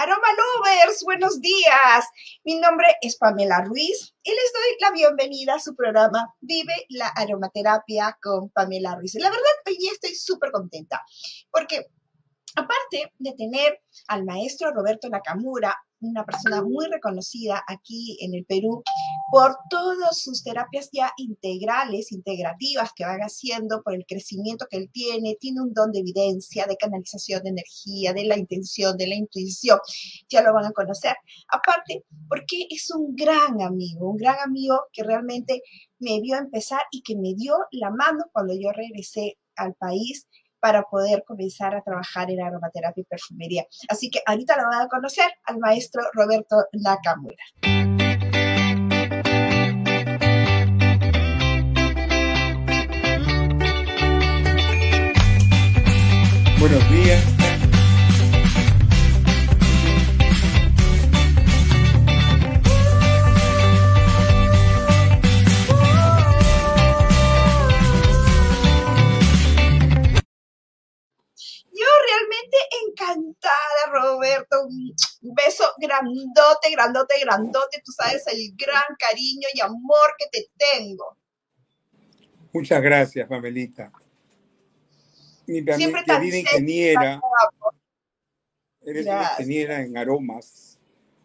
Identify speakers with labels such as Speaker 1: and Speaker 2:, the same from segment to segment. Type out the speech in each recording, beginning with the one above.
Speaker 1: Aroma Lovers, buenos días. Mi nombre es Pamela Ruiz y les doy la bienvenida a su programa Vive la aromaterapia con Pamela Ruiz. La verdad, hoy estoy súper contenta porque aparte de tener al maestro Roberto Nakamura, una persona muy reconocida aquí en el Perú por todas sus terapias ya integrales, integrativas que van haciendo, por el crecimiento que él tiene, tiene un don de evidencia, de canalización de energía, de la intención, de la intuición, ya lo van a conocer. Aparte, porque es un gran amigo, un gran amigo que realmente me vio empezar y que me dio la mano cuando yo regresé al país para poder comenzar a trabajar en aromaterapia y perfumería. Así que ahorita lo van a conocer al maestro Roberto Nakamura.
Speaker 2: Buenos días,
Speaker 1: encantada, Roberto. Un beso grandote, grandote, grandote. Tú sabes el gran cariño y amor que te tengo.
Speaker 2: Muchas gracias, Pamelita. Mi Siempre querida ingeniera. Eres una ingeniera en aromas.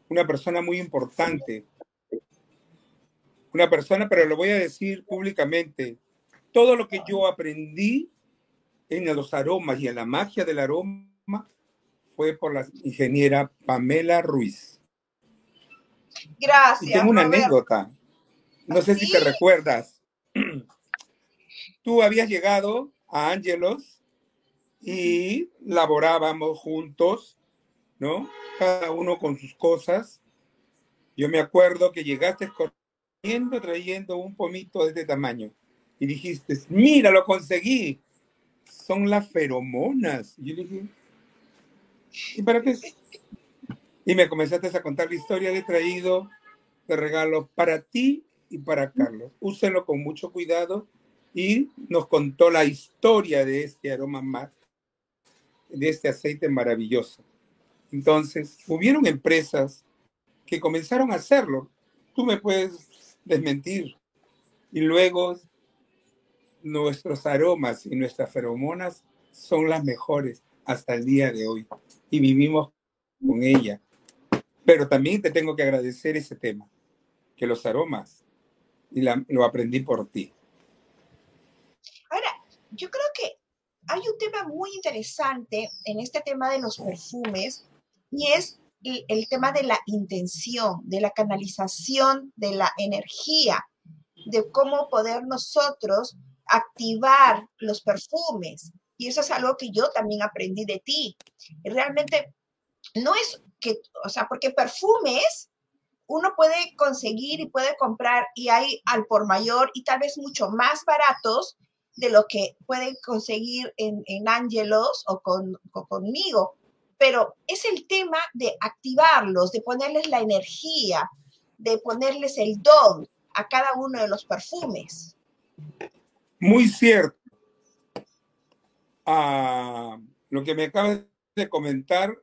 Speaker 2: Una persona muy importante. Una persona, pero lo voy a decir públicamente. Todo lo que yo aprendí en los aromas y en la magia del aroma fue por la ingeniera Pamela Ruiz.
Speaker 1: Gracias.
Speaker 2: Y tengo una anécdota. No sé si te recuerdas. Tú habías llegado a Ángelos y laborábamos juntos, ¿no? Cada uno con sus cosas. Yo me acuerdo que llegaste corriendo trayendo un pomito de este tamaño y dijiste, mira, lo conseguí. Son las feromonas. Y yo dije, ¿Y para qué? Y me comenzaste a contar la historia de traído de regalo para ti y para Carlos. Úselo con mucho cuidado y nos contó la historia de este aroma más, de este aceite maravilloso. Entonces, hubieron empresas que comenzaron a hacerlo. Tú me puedes desmentir. Y luego nuestros aromas y nuestras feromonas son las mejores hasta el día de hoy y vivimos con ella. Pero también te tengo que agradecer ese tema, que los aromas, y lo aprendí por ti.
Speaker 1: Ahora, yo creo que hay un tema muy interesante en este tema de los perfumes y es el, tema de la intención, de la canalización de la energía, de cómo poder nosotros activar los perfumes. Y eso es algo que yo también aprendí de ti. Realmente no es que, o sea, porque perfumes uno puede conseguir y puede comprar y hay al por mayor y tal vez mucho más baratos de lo que pueden conseguir en, en Angelos o, con, conmigo. Pero es el tema de activarlos, de ponerles la energía, de ponerles el don a cada uno de los perfumes.
Speaker 2: Muy cierto a lo que me acabas de comentar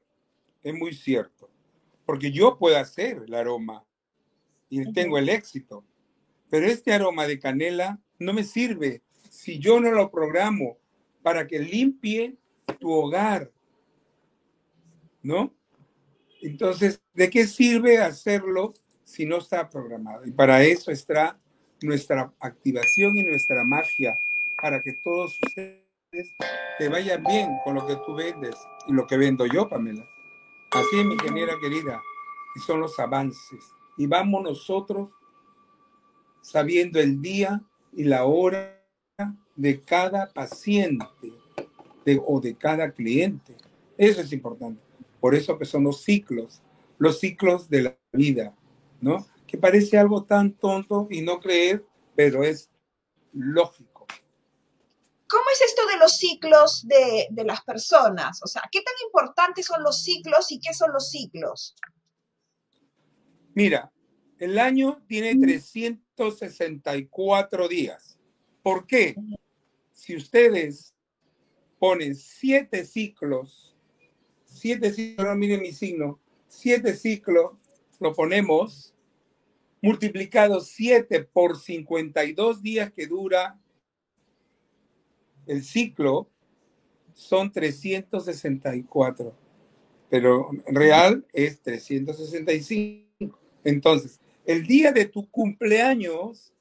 Speaker 2: es muy cierto, porque yo puedo hacer el aroma y tengo el éxito, pero este aroma de canela no me sirve si yo no lo programo para que limpie tu hogar, ¿no? Entonces, ¿de qué sirve hacerlo si no está programado? Y para eso está nuestra activación y nuestra magia, para que todos ustedes te vaya bien con lo que tú vendes y lo que vendo yo, Pamela. Así es, mi ingeniera querida, y son los avances. Y vamos nosotros sabiendo el día y la hora de cada paciente o de cada cliente. Eso es importante. Por eso que son los ciclos, los ciclos de la vida, ¿no? Que parece algo tan tonto y no creer, pero es lógico
Speaker 1: ¿Cómo es esto de los ciclos de, las personas? O sea, ¿qué tan importantes son los ciclos y qué son los ciclos?
Speaker 2: Mira, el año tiene 364 días. ¿Por qué? Si ustedes ponen siete ciclos, siete ciclos, miren mi signo, siete ciclos, lo ponemos multiplicado 7 por 52 días que dura el ciclo, son 364. Pero real es 365. Entonces, el día de tu cumpleaños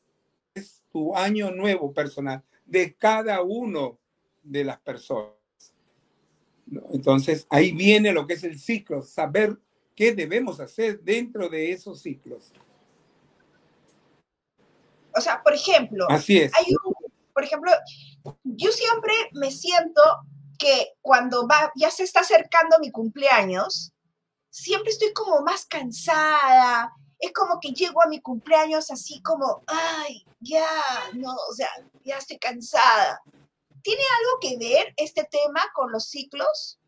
Speaker 2: es tu año nuevo personal de cada uno de las personas. Entonces, ahí viene lo que es el ciclo, saber qué debemos hacer dentro de esos ciclos.
Speaker 1: O sea, por ejemplo,
Speaker 2: Así es.
Speaker 1: Hay un, por ejemplo, yo siempre me siento que cuando va, ya se está acercando mi cumpleaños, siempre estoy como más cansada. Es como que llego a mi cumpleaños así como, ay, ya, no, o sea, ya estoy cansada. ¿Tiene algo que ver este tema con los ciclos?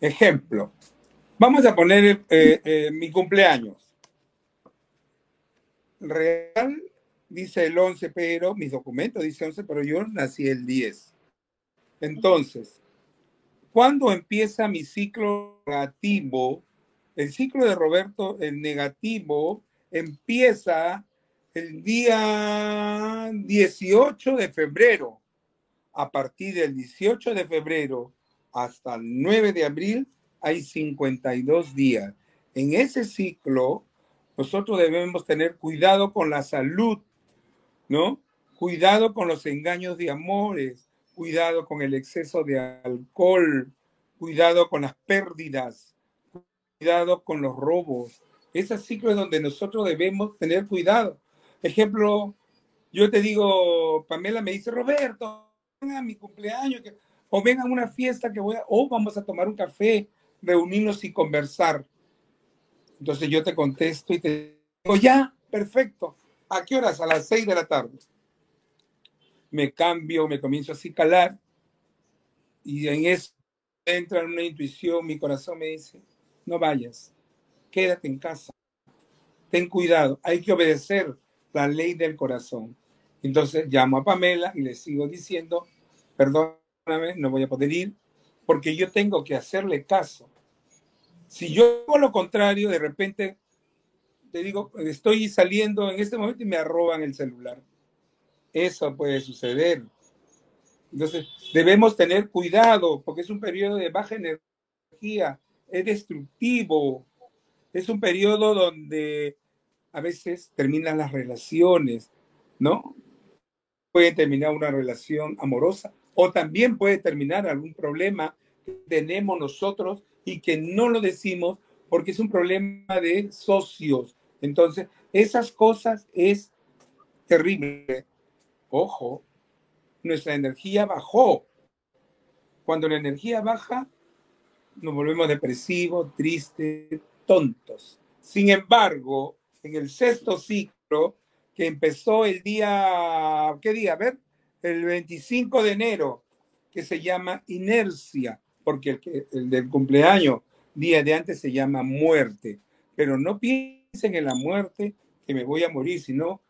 Speaker 2: Ejemplo, vamos a poner eh, eh, mi cumpleaños. Real dice el 11, pero mis documentos dice 11, pero yo nací el 10. Entonces, ¿cuándo empieza mi ciclo negativo? El ciclo de Roberto, el negativo, empieza el día 18 de febrero. A partir del 18 de febrero hasta el 9 de abril hay 52 días. En ese ciclo, nosotros debemos tener cuidado con la salud, ¿no? Cuidado con los engaños de amores, cuidado con el exceso de alcohol, cuidado con las pérdidas, cuidado con los robos. Ese ciclo es donde nosotros debemos tener cuidado. Ejemplo, yo te digo, Pamela me dice, Roberto, venga a mi cumpleaños, o venga a una fiesta que voy a, o vamos a tomar un café, reunirnos y conversar. Entonces yo te contesto y te digo, ya, perfecto. ¿A qué horas? A las seis de la tarde. Me cambio, me comienzo a calar y en eso entra una intuición, mi corazón me dice, no vayas, quédate en casa, ten cuidado, hay que obedecer la ley del corazón. Entonces llamo a Pamela y le sigo diciendo, perdóname, no voy a poder ir, porque yo tengo que hacerle caso. Si yo hago lo contrario, de repente te digo, estoy saliendo en este momento y me arroban el celular. Eso puede suceder. Entonces, debemos tener cuidado porque es un periodo de baja energía, es destructivo, es un periodo donde a veces terminan las relaciones, ¿no? Puede terminar una relación amorosa o también puede terminar algún problema que tenemos nosotros y que no lo decimos porque es un problema de socios. Entonces, esas cosas es terrible. Ojo, nuestra energía bajó. Cuando la energía baja, nos volvemos depresivos, tristes, tontos. Sin embargo, en el sexto ciclo, que empezó el día, ¿qué día? A ver, el 25 de enero, que se llama inercia porque el, el del cumpleaños, día de antes, se llama muerte. Pero no piensen en la muerte, que me voy a morir, sino,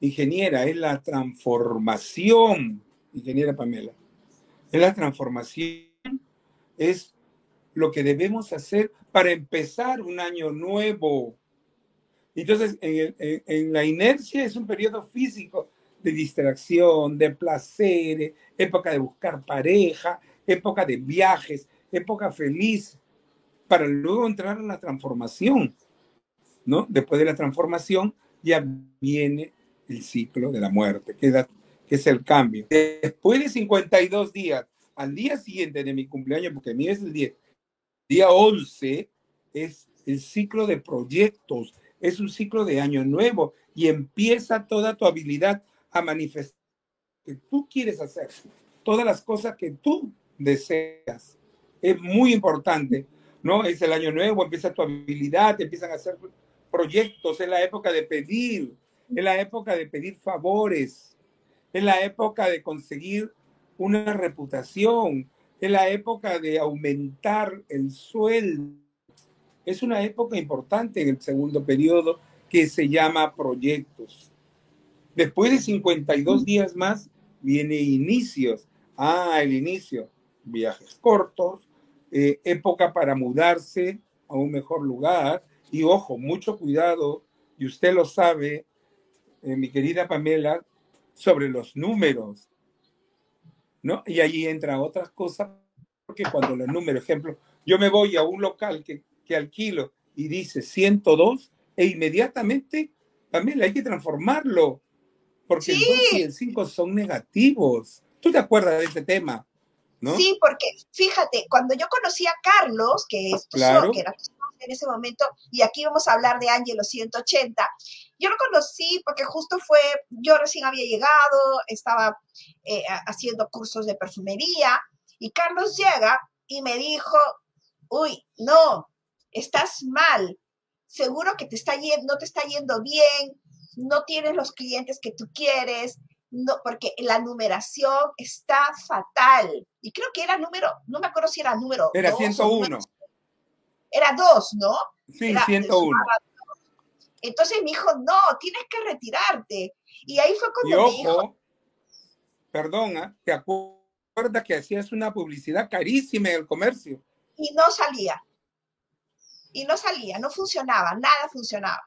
Speaker 2: ingeniera, es la transformación, ingeniera Pamela. Es la transformación, es lo que debemos hacer para empezar un año nuevo. Entonces, en, en, en, la inercia es un periodo físico de distracción, de placer, época de buscar pareja, época de viajes, época feliz, para luego entrar en la transformación, ¿no? Después de la transformación ya viene el ciclo de la muerte, que que es el cambio. Después de 52 días, al día siguiente de mi cumpleaños, porque mi es el día, día 11, es el ciclo de proyectos, es un ciclo de año nuevo y empieza toda tu habilidad a manifestar que tú quieres hacer, todas las cosas que tú deseas. Es muy importante, ¿no? Es el año nuevo, empieza tu habilidad, empiezan a hacer proyectos, es la época de pedir, es la época de pedir favores, es la época de conseguir una reputación, es la época de aumentar el sueldo. Es una época importante en el segundo periodo que se llama proyectos. Después de 52 días más, viene inicios. Ah, el inicio. Viajes cortos, eh, época para mudarse a un mejor lugar. Y ojo, mucho cuidado, y usted lo sabe, eh, mi querida Pamela, sobre los números. ¿No? Y ahí entra otras cosas, porque cuando los números, ejemplo, yo me voy a un local que, que alquilo y dice 102, e inmediatamente también hay que transformarlo, porque el 2 y el 5 son negativos. ¿Tú te acuerdas de ese tema? ¿no?
Speaker 1: Sí, porque fíjate, cuando yo conocí a Carlos, que, es
Speaker 2: Claro.
Speaker 1: que era en ese momento, y aquí vamos a hablar de Angelo 180, yo lo conocí porque justo fue, yo recién había llegado, estaba eh, ha- haciendo cursos de perfumería, y Carlos llega y me dijo, uy, no, estás mal, seguro que te está yendo, no te está yendo bien, no tienes los clientes que tú quieres, no, porque la numeración está fatal. Y creo que era número, no me acuerdo si era número
Speaker 2: Era
Speaker 1: dos o
Speaker 2: 101.
Speaker 1: número- Era dos, ¿no?
Speaker 2: Sí,
Speaker 1: Era-
Speaker 2: 101.
Speaker 1: sumaba dos. Entonces me dijo, no, tienes que retirarte. Y ahí fue
Speaker 2: Y
Speaker 1: cuando me dijo,
Speaker 2: ojo, perdona, ¿te acuerdas que hacías una publicidad carísima en el comercio?
Speaker 1: y no salía. Y no salía, no funcionaba, nada funcionaba.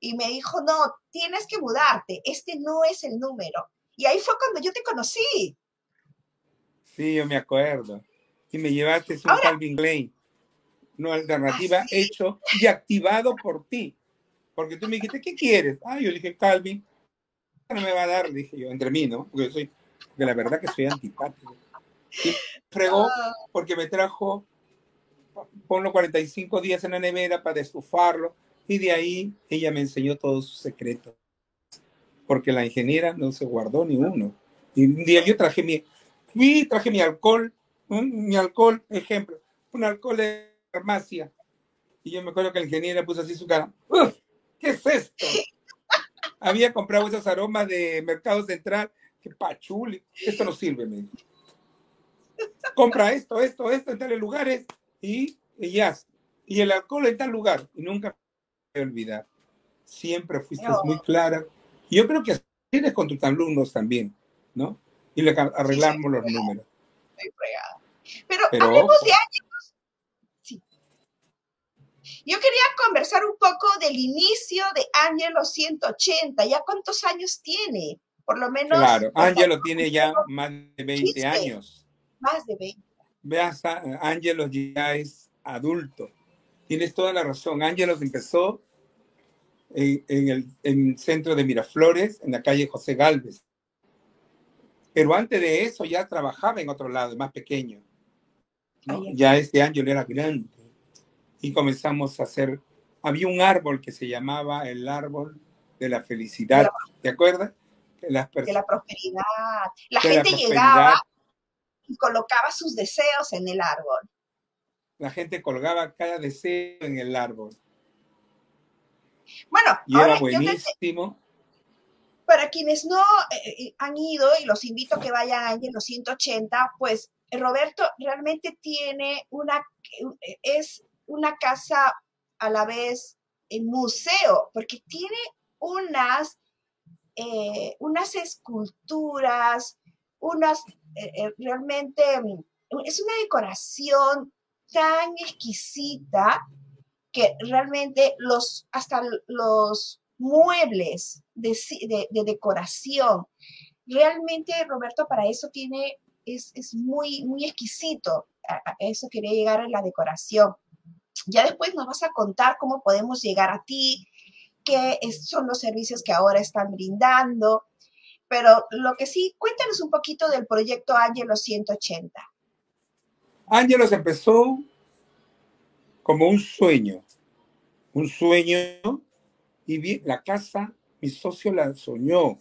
Speaker 1: Y me dijo, no, tienes que mudarte, este no es el número. Y ahí fue cuando yo te conocí.
Speaker 2: Sí, yo me acuerdo. Y me llevaste un Calvin Klein, una alternativa hecho y activado por ti. Porque tú me dijiste, ¿qué quieres? Ah, yo dije, Calvin, no me va a dar, dije yo, entre mí, ¿no? Porque yo soy, porque la verdad que soy antipático. Y fregó
Speaker 1: Ah,
Speaker 2: porque me trajo, ponlo 45 días en la nevera para destufarlo, y de ahí ella me enseñó todos sus secretos. Porque la ingeniera no se guardó ni uno. Y un día yo traje mi, fui, traje mi alcohol, mi alcohol, ejemplo, un alcohol de farmacia. Y yo me acuerdo que la ingeniera puso así su cara. "Uf, ¿Qué es esto? Había comprado esos aromas de Mercado Central. Que pachuli. Esto no sirve, me dijo. Compra esto, esto, esto en tales lugares y, y ya. Y el alcohol en tal lugar. Y nunca me voy a olvidar. Siempre fuiste
Speaker 1: No.
Speaker 2: muy clara. Y yo creo que así eres con tus alumnos también, ¿no? Y le arreglamos los números.
Speaker 1: estoy fregada. Pero,
Speaker 2: Pero
Speaker 1: hablemos
Speaker 2: ojo.
Speaker 1: de años. Yo quería conversar un poco del inicio de Angelo 180. ¿Ya cuántos años tiene? Por lo menos
Speaker 2: Claro,
Speaker 1: o sea,
Speaker 2: Ángelo tiene ya más de 20
Speaker 1: Quince.
Speaker 2: años.
Speaker 1: más de 20.
Speaker 2: Veas, Ángelo ya es adulto. Tienes toda la razón. Ángelo empezó en, en el en el centro de Miraflores, en la calle José Galvez. Pero antes de eso ya trabajaba en otro lado, más pequeño. ¿no?
Speaker 1: Ya.
Speaker 2: Ya este Ángelo era grande. Y comenzamos a hacer. Había un árbol que se llamaba el árbol de la felicidad. ¿Te acuerdas? Que las
Speaker 1: de la prosperidad. La
Speaker 2: de la
Speaker 1: gente
Speaker 2: prosperidad,
Speaker 1: llegaba y colocaba sus deseos en el árbol.
Speaker 2: la gente colgaba cada deseo en el árbol.
Speaker 1: Bueno,
Speaker 2: Y
Speaker 1: ahora
Speaker 2: era
Speaker 1: te-
Speaker 2: buenísimo.
Speaker 1: para quienes no eh, eh, han ido y los invito a que vayan a Angelo 180, pues Roberto realmente tiene una, eh, es una casa a la vez en museo, porque tiene unas, eh, unas esculturas, unas, eh, eh, realmente, mm, es una decoración tan exquisita que realmente los, hasta los muebles de, de- de decoración, realmente Roberto para eso tiene, es, es muy, muy exquisito. A, a eso quería llegar en la decoración. Ya después nos vas a contar cómo podemos llegar a ti, qué son los servicios que ahora están brindando. Pero lo que sí, cuéntanos un poquito del proyecto Ángelo 180.
Speaker 2: Ángelos empezó como un sueño, un sueño, y la casa, mi socio la soñó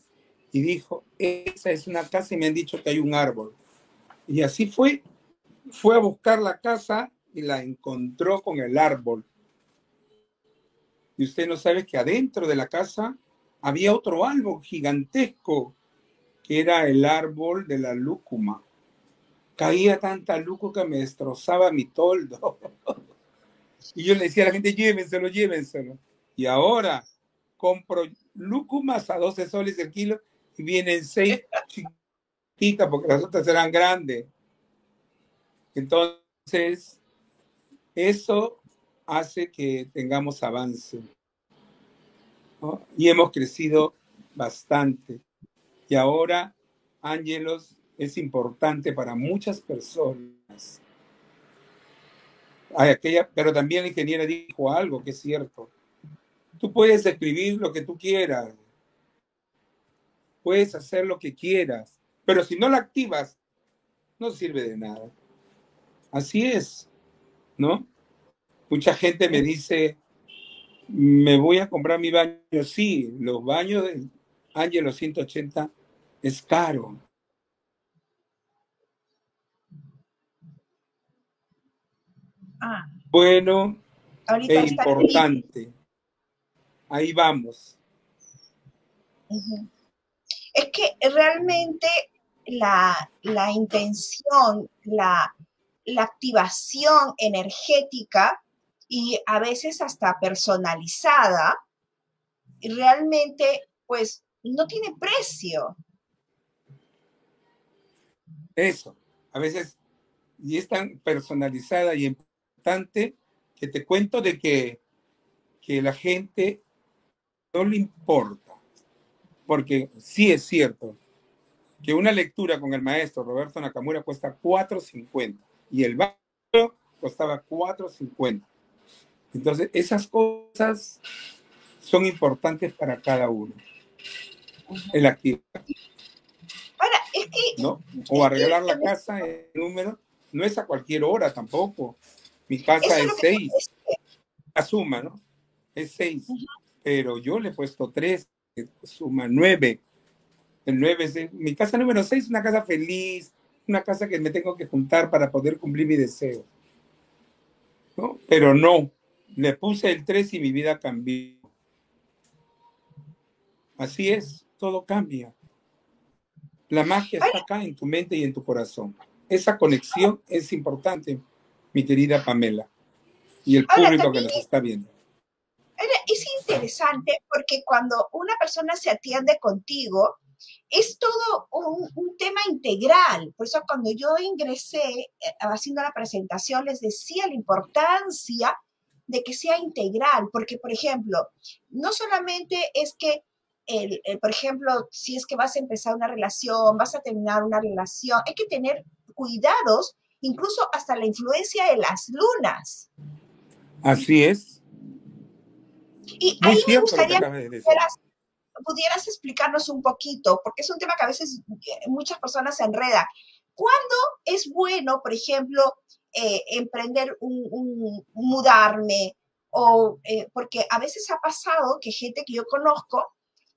Speaker 2: y dijo, esa es una casa y me han dicho que hay un árbol. Y así fue, fue a buscar la casa y la encontró con el árbol. Y usted no sabe que adentro de la casa había otro árbol gigantesco, que era el árbol de la lúcuma. Caía tanta lúcuma que me destrozaba mi toldo. Y yo le decía a la gente, llévenselo, llévenselo. Y ahora compro lúcumas a 12 soles el kilo y vienen seis chiquitas porque las otras eran grandes. Entonces, eso hace que tengamos avance. Y hemos crecido bastante. Y ahora Ángelos es importante para muchas personas. Hay aquella, pero también la ingeniera dijo algo que es cierto. Tú puedes escribir lo que tú quieras. Puedes hacer lo que quieras. Pero si no la activas, no sirve de nada. Así es, ¿no? Mucha gente me dice, me voy a comprar mi baño. Sí, los baños de Ángelo 180 es caro. Ah. Bueno, es importante. Ahí vamos.
Speaker 1: Es que realmente la, intención, la, la activación energética y a veces hasta personalizada, realmente pues no tiene precio.
Speaker 2: Eso, a veces, y es tan personalizada y importante que te cuento de que, que la gente no le importa, porque sí es cierto que una lectura con el maestro Roberto Nakamura cuesta 4.50 y el baño costaba 4.50. Entonces, esas cosas son importantes para cada uno. El activo. ¿no? O arreglar la casa en número, no es a cualquier hora tampoco. Mi casa es seis. La suma, ¿no? Es seis. Pero yo le he puesto tres, suma nueve. El nueve es, mi casa número seis es una casa feliz, una casa que me tengo que juntar para poder cumplir mi deseo. ¿No? Pero no, le puse el tres y mi vida cambió. Así es, todo cambia. La magia está acá en tu mente y en tu corazón. Esa conexión es importante, mi querida Pamela, y el público que nos está viendo.
Speaker 1: Es interesante porque cuando una persona se atiende contigo, es todo un, tema integral. Por eso cuando yo ingresé eh, haciendo la presentación les decía la importancia de que sea integral, porque por ejemplo, no solamente es que el, por ejemplo, si es que vas a empezar una relación, vas a terminar una relación, hay que tener cuidados, incluso hasta la influencia de las lunas.
Speaker 2: Así es.
Speaker 1: Y ahí me gustaría que pudieras, explicarnos un poquito, porque es un tema que a veces eh, muchas personas se enredan. ¿Cuándo es bueno, por ejemplo, eh, emprender un, mudarme? O, eh, porque a veces ha pasado que gente que yo conozco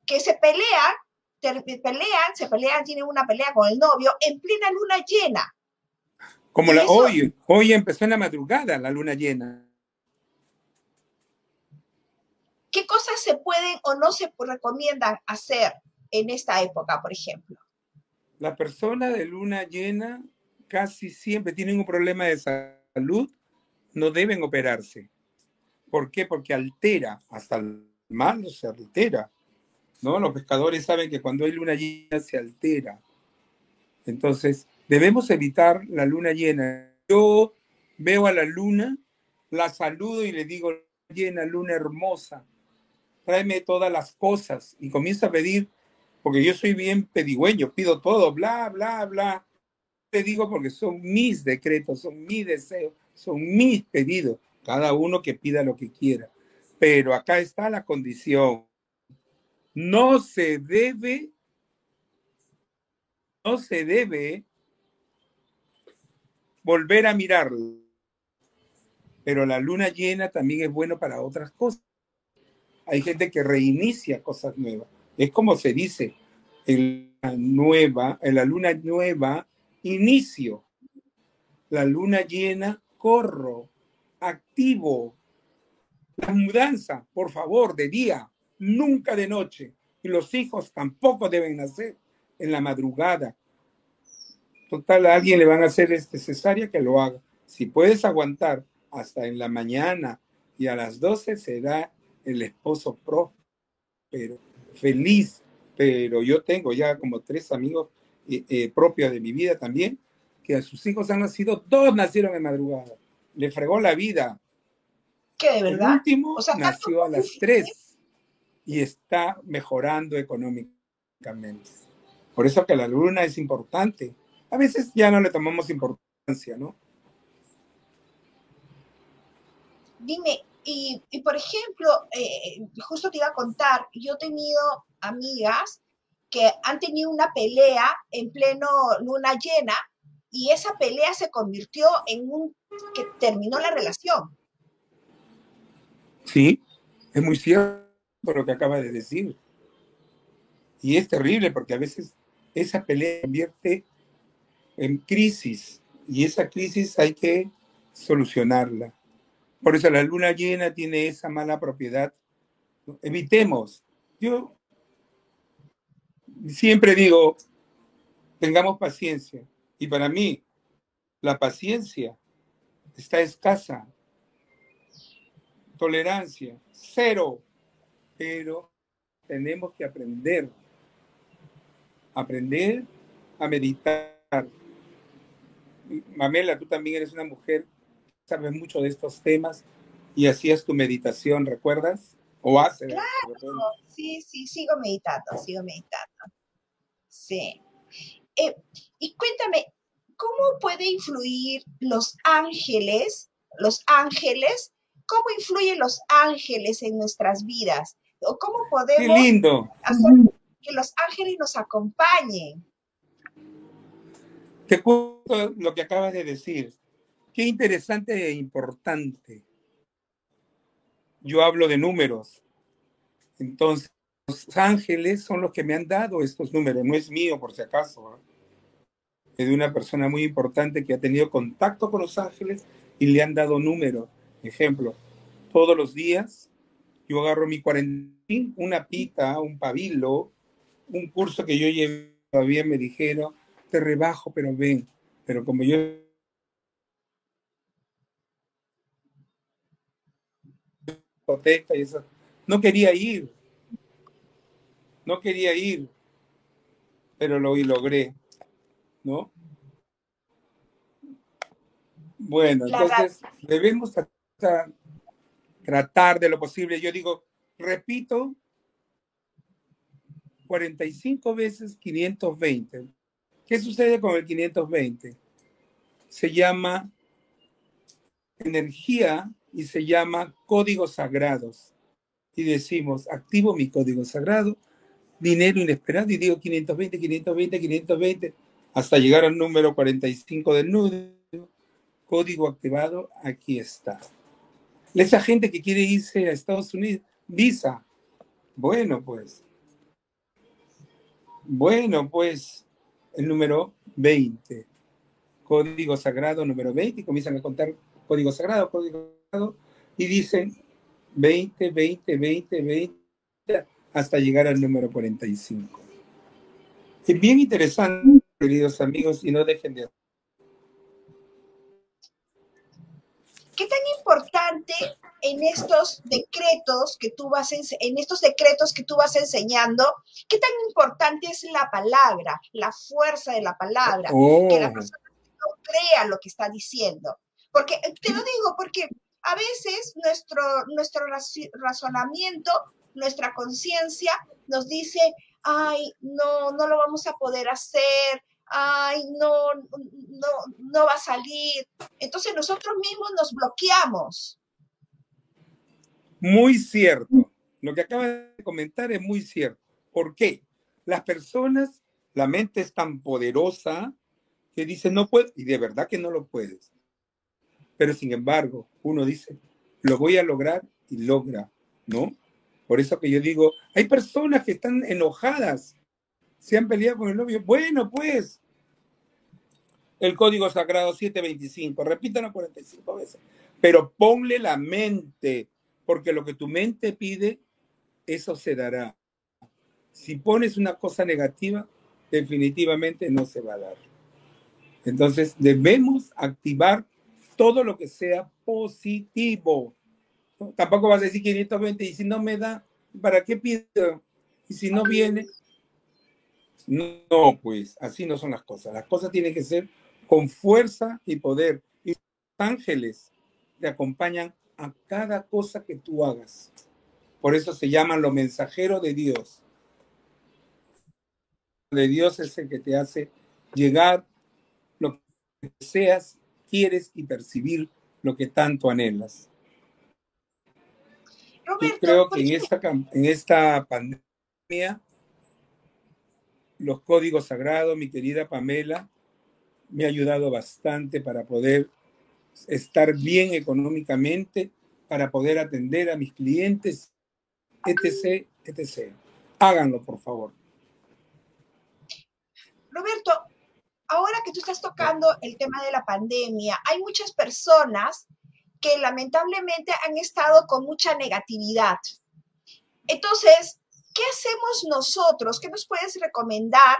Speaker 1: que se pelea, pelean, se pelean, tienen una pelea con el novio en plena luna llena.
Speaker 2: Como la, hoy, hoy empezó en la madrugada la luna llena.
Speaker 1: ¿Qué cosas se pueden o no se recomiendan hacer en esta época, por ejemplo?
Speaker 2: La persona de luna llena casi siempre tienen un problema de salud, no deben operarse. ¿Por qué? Porque altera, hasta el malo se altera. ¿no? Los pescadores saben que cuando hay luna llena se altera. Entonces, debemos evitar la luna llena. Yo veo a la luna, la saludo y le digo, llena, luna hermosa, tráeme todas las cosas. Y comienzo a pedir, porque yo soy bien pedigüeño, pido todo, bla, bla, bla. Te digo porque son mis decretos, son mis deseos, son mis pedidos. Cada uno que pida lo que quiera. Pero acá está la condición no se debe, no se debe volver a mirarlo. Pero la luna llena también es bueno para otras cosas. Hay gente que reinicia cosas nuevas. Es como se dice, en la nueva, la luna nueva, inicio. La luna llena, corro, activo. La mudanza, por favor, de día nunca de noche. Y los hijos tampoco deben nacer en la madrugada. Total, a alguien le van a hacer es necesaria que lo haga. Si puedes aguantar hasta en la mañana y a las 12 será el esposo pero feliz. Pero yo tengo ya como tres amigos eh, eh, propios de mi vida también, que a sus hijos han nacido, todos nacieron en madrugada. Le fregó la vida.
Speaker 1: ¿Qué, de verdad?
Speaker 2: El último nació a las 3 y está mejorando económicamente. Por eso que la luna es importante. A veces ya no le tomamos importancia, ¿no?
Speaker 1: Dime, y, por ejemplo, eh, justo te iba a contar, yo he tenido amigas que han tenido una pelea en pleno luna llena y esa pelea se convirtió en un que terminó la relación.
Speaker 2: Sí, es muy cierto lo que acaba de decir. Y es terrible porque a veces esa pelea convierte en crisis y esa crisis hay que solucionarla. Por eso la luna llena tiene esa mala propiedad. Evitemos. Yo siempre digo, tengamos paciencia. Y para mí, la paciencia está escasa. Tolerancia, cero. Pero tenemos que aprender. Aprender a meditar. Mamela, tú también eres una mujer sabes mucho de estos temas y hacías tu meditación, ¿recuerdas? ¿O haces?
Speaker 1: Claro, sí, sí, sigo meditando, sigo meditando. Sí. Eh, y cuéntame, ¿cómo puede influir los ángeles, los ángeles, cómo influyen los ángeles en nuestras vidas? ¿O cómo podemos
Speaker 2: lindo.
Speaker 1: hacer que los ángeles nos acompañen?
Speaker 2: Te cuento lo que acabas de decir. Qué interesante e importante. Yo hablo de números. Entonces, los ángeles son los que me han dado estos números. No es mío, por si acaso. ¿eh? Es de una persona muy importante que ha tenido contacto con los ángeles y le han dado números. Ejemplo, todos los días yo agarro mi cuarentín, una pita, un pabilo, un curso que yo llevé todavía me dijeron, te rebajo, pero ven. Pero como yo y. No quería ir. No quería ir. Pero lo y logré. ¿No? Bueno, entonces debemos tratar, tratar de lo posible. Yo digo, repito, 45 veces 520. ¿Qué sucede con el 520? Se llama energía y se llama códigos sagrados. Y decimos, activo mi código sagrado, dinero inesperado, y digo 520, 520, 520, hasta llegar al número 45 del nudo. Código activado, aquí está. Esa gente que quiere irse a Estados Unidos, visa. Bueno, pues. Bueno, pues, el número 20. Código sagrado número 20 y comienzan a contar código sagrado, código y dicen 20, 20, 20, 20, hasta llegar al número 45. Es bien interesante, queridos amigos, y no dejen de
Speaker 1: ¿Qué tan importante en estos decretos que tú vas en estos decretos que tú vas enseñando, qué tan importante es la palabra, la fuerza de la palabra, que la oh. persona no crea lo que está diciendo? Porque te lo digo porque a veces nuestro, nuestro razonamiento, nuestra conciencia nos dice, ay, no, no lo vamos a poder hacer, ay, no, no, no va a salir. Entonces nosotros mismos nos bloqueamos.
Speaker 2: Muy cierto. Lo que acaba de comentar es muy cierto. ¿Por qué? Las personas, la mente es tan poderosa que dice, no puedo, y de verdad que no lo puedes. Pero sin embargo, uno dice, lo voy a lograr y logra, ¿no? Por eso que yo digo, hay personas que están enojadas, se han peleado con el novio. Bueno, pues, el código sagrado 725, repítalo 45 veces, pero ponle la mente, porque lo que tu mente pide, eso se dará. Si pones una cosa negativa, definitivamente no se va a dar. Entonces, debemos activar todo lo que sea positivo. Tampoco vas a decir 520 y si no me da, ¿para qué pido? Y si no viene, no, pues así no son las cosas. Las cosas tienen que ser con fuerza y poder. Y los ángeles te acompañan a cada cosa que tú hagas. Por eso se llaman los mensajeros de Dios. De Dios es el que te hace llegar lo que deseas, quieres y percibir lo que tanto anhelas. Yo creo que en esta, en esta pandemia, los códigos sagrados, mi querida Pamela, me ha ayudado bastante para poder estar bien económicamente, para poder atender a mis clientes, etc., etc. Háganlo, por favor.
Speaker 1: Roberto, ahora que tú estás tocando el tema de la pandemia, hay muchas personas que lamentablemente han estado con mucha negatividad. Entonces, ¿qué hacemos nosotros? ¿Qué nos puedes recomendar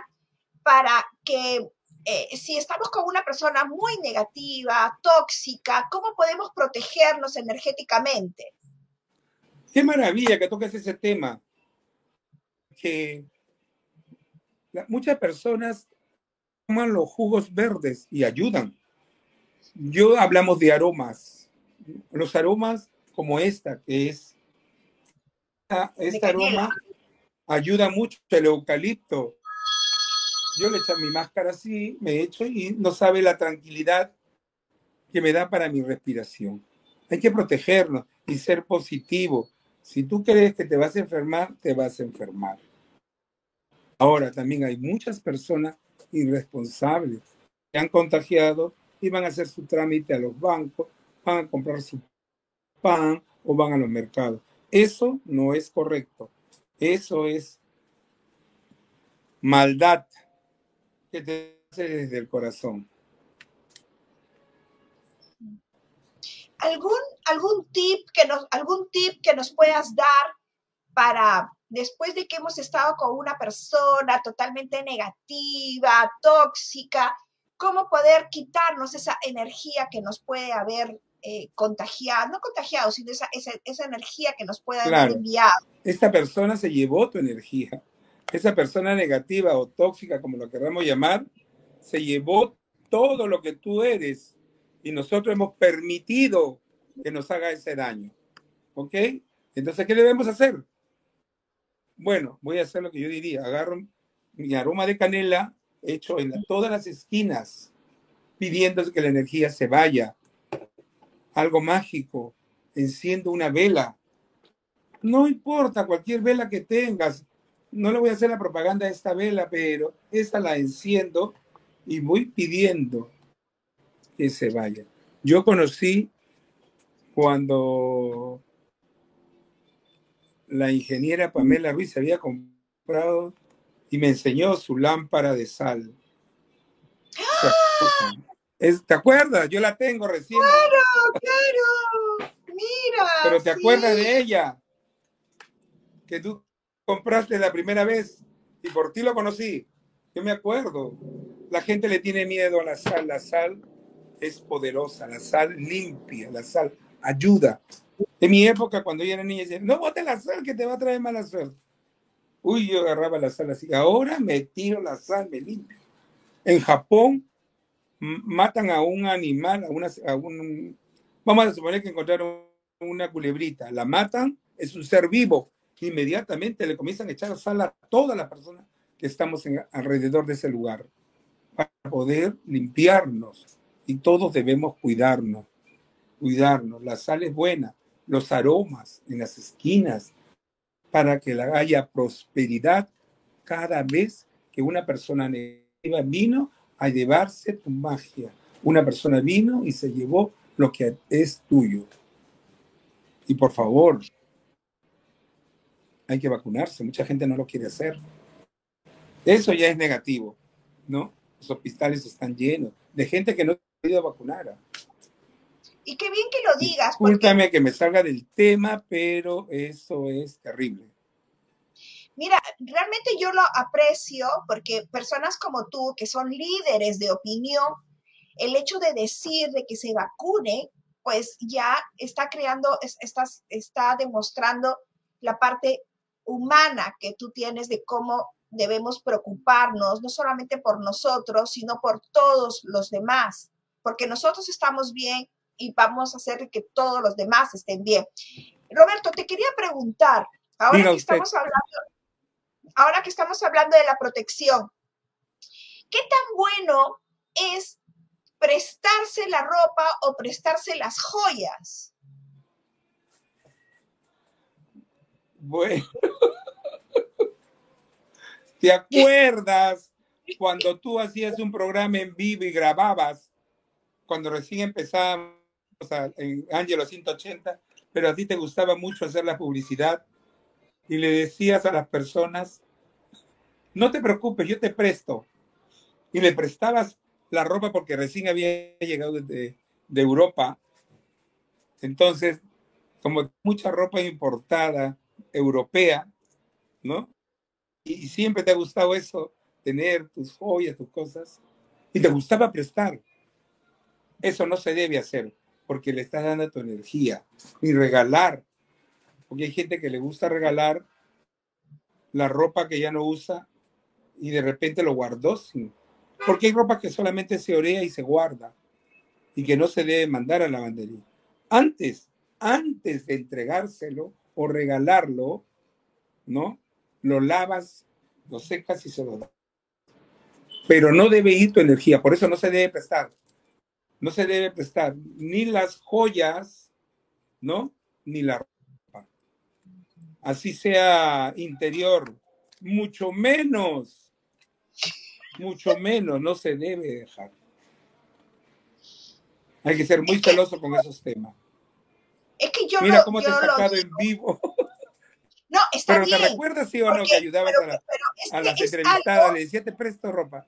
Speaker 1: para que eh, si estamos con una persona muy negativa, tóxica, ¿cómo podemos protegernos energéticamente?
Speaker 2: Qué maravilla que toques ese tema. Que muchas personas toman los jugos verdes y ayudan. Yo hablamos de aromas. Los aromas como esta, que es este aroma ayuda mucho el eucalipto. Yo le echo mi máscara así, me echo y no sabe la tranquilidad que me da para mi respiración. Hay que protegernos y ser positivo. Si tú crees que te vas a enfermar, te vas a enfermar. Ahora también hay muchas personas irresponsables que han contagiado y van a hacer su trámite a los bancos, van a comprar su pan o van a los mercados. Eso no es correcto. Eso es maldad que te hace desde el corazón.
Speaker 1: ¿Algún, algún, tip que nos, ¿Algún tip que nos puedas dar para después de que hemos estado con una persona totalmente negativa, tóxica, cómo poder quitarnos esa energía que nos puede haber eh, contagiado, no contagiado, sino esa, esa, energía que nos puede haber enviado.
Speaker 2: Esta persona se llevó tu energía. Esa persona negativa o tóxica, como lo queramos llamar, se llevó todo lo que tú eres y nosotros hemos permitido que nos haga ese daño. ¿Ok? Entonces, ¿qué debemos hacer? Bueno, voy a hacer lo que yo diría. Agarro mi aroma de canela hecho en todas las esquinas, pidiendo que la energía se vaya. Algo mágico. Enciendo una vela. No importa cualquier vela que tengas. No le voy a hacer la propaganda a esta vela, pero esta la enciendo y voy pidiendo que se vaya. Yo conocí cuando la ingeniera Pamela Ruiz había comprado y me enseñó su lámpara de sal. ¿Te acuerdas? Yo la tengo recién.
Speaker 1: Claro, claro. Mira.
Speaker 2: Pero te acuerdas de ella. Que tú compraste la primera vez y por ti lo conocí. Yo me acuerdo. La gente le tiene miedo a la sal. La sal es poderosa. La sal limpia. La sal ayuda. En mi época, cuando yo era niña, decía, no bote la sal que te va a traer mala suerte. Uy, yo agarraba la sal así. Ahora me tiro la sal, me limpio. En Japón matan a un animal, a, una, a un... Vamos a suponer que encontraron una culebrita. La matan, es un ser vivo. Inmediatamente le comienzan a echar sal a todas las personas que estamos en, alrededor de ese lugar para poder limpiarnos. Y todos debemos cuidarnos, cuidarnos. La sal es buena, los aromas en las esquinas, para que haya prosperidad cada vez que una persona negativa vino a llevarse tu magia. Una persona vino y se llevó lo que es tuyo. Y por favor, hay que vacunarse. Mucha gente no lo quiere hacer. Eso ya es negativo, ¿no? Los hospitales están llenos de gente que no ha podido vacunar.
Speaker 1: Y qué bien que lo digas.
Speaker 2: Discúlpame que me salga del tema, pero eso es terrible.
Speaker 1: Mira, realmente yo lo aprecio porque personas como tú, que son líderes de opinión, el hecho de decir de que se vacune, pues ya está creando, está, está demostrando la parte humana que tú tienes de cómo debemos preocuparnos, no solamente por nosotros, sino por todos los demás, porque nosotros estamos bien y vamos a hacer que todos los demás estén bien. Roberto, te quería preguntar, ahora que estamos hablando, ahora que estamos hablando de la protección, ¿qué tan bueno es prestarse la ropa o prestarse las joyas?
Speaker 2: Bueno, ¿te acuerdas cuando tú hacías un programa en vivo y grababas, cuando recién empezábamos en Ángelo 180, pero a ti te gustaba mucho hacer la publicidad y le decías a las personas, no te preocupes, yo te presto. Y le prestabas la ropa porque recién había llegado de, de Europa. Entonces, como mucha ropa importada, europea, ¿no? Y, siempre te ha gustado eso, tener tus joyas, tus cosas, y te gustaba prestar. Eso no se debe hacer porque le estás dando tu energía, ni regalar, porque hay gente que le gusta regalar la ropa que ya no usa y de repente lo guardó porque hay ropa que solamente se orea y se guarda y que no se debe mandar a la lavandería. Antes, antes de entregárselo o regalarlo, ¿no? Lo lavas, lo secas y se lo das. Pero no debe ir tu energía, por eso no se debe prestar no se debe prestar ni las joyas, ¿no? Ni la ropa. Así sea interior, mucho menos, mucho menos no se debe dejar. Hay que ser muy celoso con esos temas.
Speaker 1: Es que yo
Speaker 2: Mira cómo te he sacado en vivo.
Speaker 1: No, está
Speaker 2: pero
Speaker 1: bien.
Speaker 2: ¿te recuerdas, sí o no, que ayudabas a, a, las entrevistadas? Le decía, te presto ropa.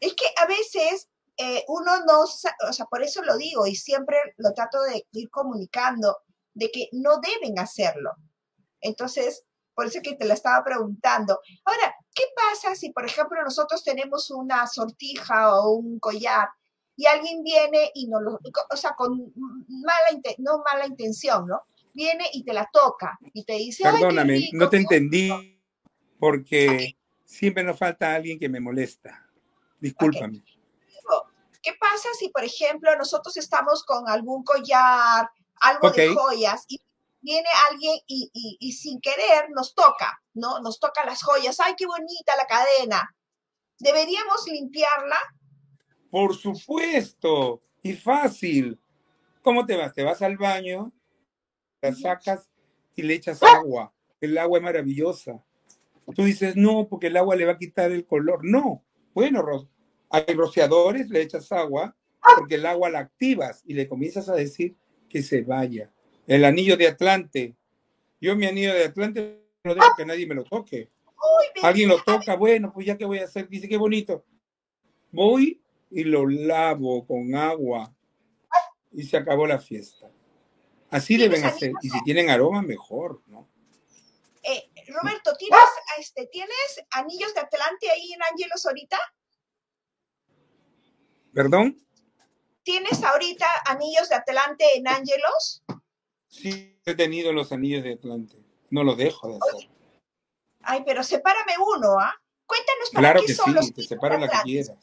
Speaker 1: Es que a veces eh, uno no, o sea, por eso lo digo y siempre lo trato de ir comunicando, de que no deben hacerlo. Entonces, por eso que te la estaba preguntando. Ahora, ¿qué pasa si, por ejemplo, nosotros tenemos una sortija o un collar y alguien viene y no lo, o sea, con mala, no mala intención, ¿no? Viene y te la toca y te dice,
Speaker 2: perdóname, no te entendí porque siempre nos falta alguien que me molesta. Discúlpame.
Speaker 1: ¿Qué pasa si, por ejemplo, nosotros estamos con algún collar, algo de joyas, y viene alguien y, sin querer nos toca, ¿no? Nos toca las joyas. ¡Ay, qué bonita la cadena! ¿Deberíamos limpiarla?
Speaker 2: Por supuesto, y fácil. ¿Cómo te vas? Te vas al baño, la sacas y le echas agua. El agua es maravillosa. Tú dices, no, porque el agua le va a quitar el color. No. Bueno, Ros hay rociadores, le echas agua, porque el agua la activas y le comienzas a decir que se vaya. El anillo de Atlante. Yo mi anillo de Atlante no dejo que nadie me lo toque. Alguien lo toca, bueno, pues ya que voy a hacer, dice qué bonito. Voy y lo lavo con agua y se acabó la fiesta. Así deben hacer. Y si tienen aroma, mejor, ¿no?
Speaker 1: Eh, Roberto, ¿tienes, este, ¿tienes anillos de Atlante ahí en Ángelos ahorita?
Speaker 2: ¿Perdón?
Speaker 1: ¿Tienes ahorita anillos de Atlante en Ángelos?
Speaker 2: Sí, he tenido los anillos de Atlante. No los dejo de hacer.
Speaker 1: Ay, pero sepárame uno, ¿ah? Cuéntanos
Speaker 2: para claro qué que son sí, los te separa la que quieras.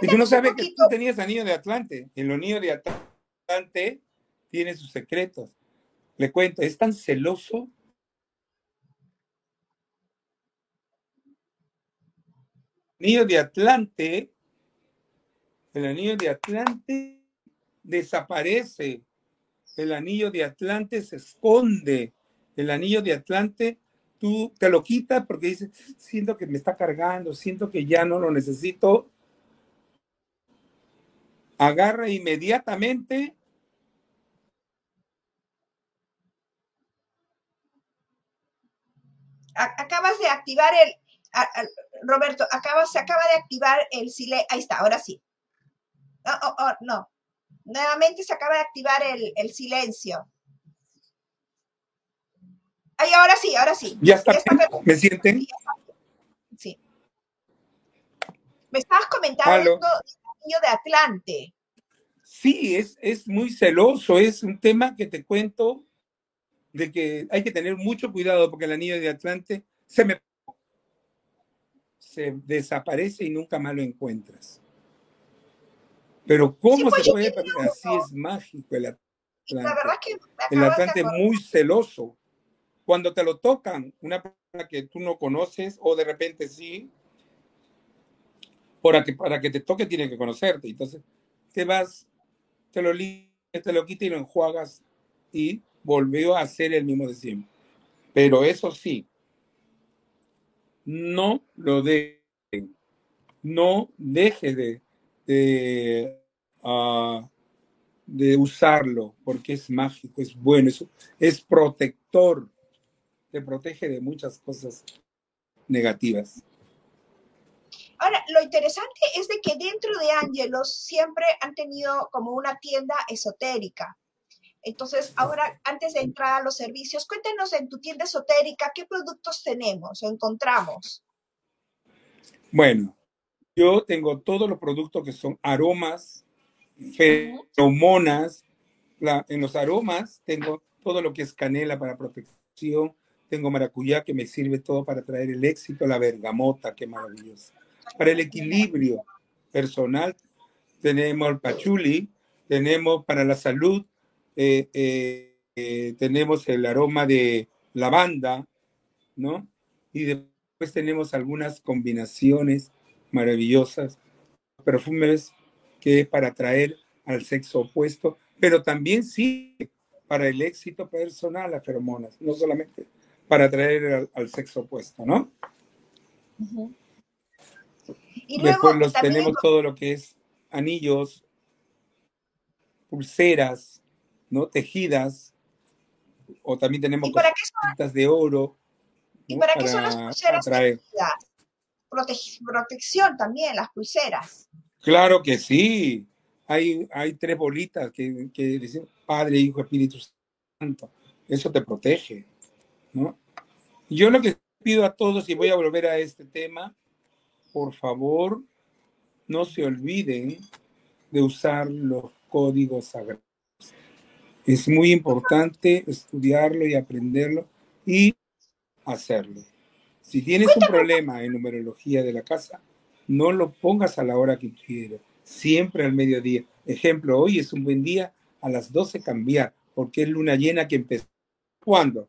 Speaker 2: y tú no sabes que tú tenías anillos de Atlante. El anillo de Atlante tiene sus secretos. Le cuento, es tan celoso anillo de Atlante el anillo de Atlante desaparece. El anillo de Atlante se esconde. El anillo de Atlante tú te lo quitas porque dices, siento que me está cargando, siento que ya no lo necesito. Agarra inmediatamente.
Speaker 1: Acabas de activar el, Roberto, acaba, se acaba de activar el silencio. Ahí está, ahora sí. Oh, oh, oh, no. Nuevamente se acaba de activar el, silencio. Ay, ahora sí, ahora sí.
Speaker 2: Ya está. ¿Me sienten?
Speaker 1: Sí. Me estabas comentando el niño de Atlante.
Speaker 2: Sí, es, es muy celoso. Es un tema que te cuento de que hay que tener mucho cuidado porque el anillo de Atlante se me se desaparece y nunca más lo encuentras. Pero ¿cómo se puede? Así es mágico el Atlante. La verdad que el Atlante es muy celoso. Cuando te lo tocan, una persona que tú no conoces o de repente sí, para que, para que te toque tiene que conocerte. Entonces, te vas, te lo te lo quitas y lo enjuagas y volvió a ser el mismo de siempre. Pero eso sí, no lo dejen, no deje de, de, ah, de usarlo porque es mágico, es bueno, es, es protector, te protege de muchas cosas negativas.
Speaker 1: Ahora, lo interesante es de que dentro de Ángelos siempre han tenido como una tienda esotérica. Entonces, ahora, antes de entrar a los servicios, cuéntenos en tu tienda esotérica qué productos tenemos o encontramos.
Speaker 2: Bueno, yo tengo todos los productos que son aromas, feromonas. en los aromas tengo todo lo que es canela para protección, tengo maracuyá que me sirve todo para traer el éxito, la bergamota, qué maravilloso. Para el equilibrio personal tenemos el pachuli, tenemos para la salud eh, eh, eh, tenemos el aroma de lavanda, ¿no? Y después tenemos algunas combinaciones maravillosas, perfumes que es para atraer al sexo opuesto, pero también sí para el éxito personal las feromonas, no solamente para atraer al, sexo opuesto, ¿no? y Después los, tenemos todo lo que es anillos, pulseras, ¿no? Tejidas, o también tenemos cositas de oro.
Speaker 1: ¿Y para, qué son las pulseras protección también, las pulseras.
Speaker 2: Claro que sí. Hay, hay tres bolitas que, que dicen Padre, Hijo, Espíritu Santo. Eso te protege, ¿no? Yo lo que pido a todos, y voy a volver a este tema, por favor, no se olviden de usar los códigos sagrados. Es muy importante estudiarlo y aprenderlo y hacerlo. Si tienes un problema en numerología de la casa, no lo pongas a la hora que quieras, siempre al mediodía. Ejemplo, hoy es un buen día a las 12 cambiar, porque es luna llena que empezó. ¿Cuándo?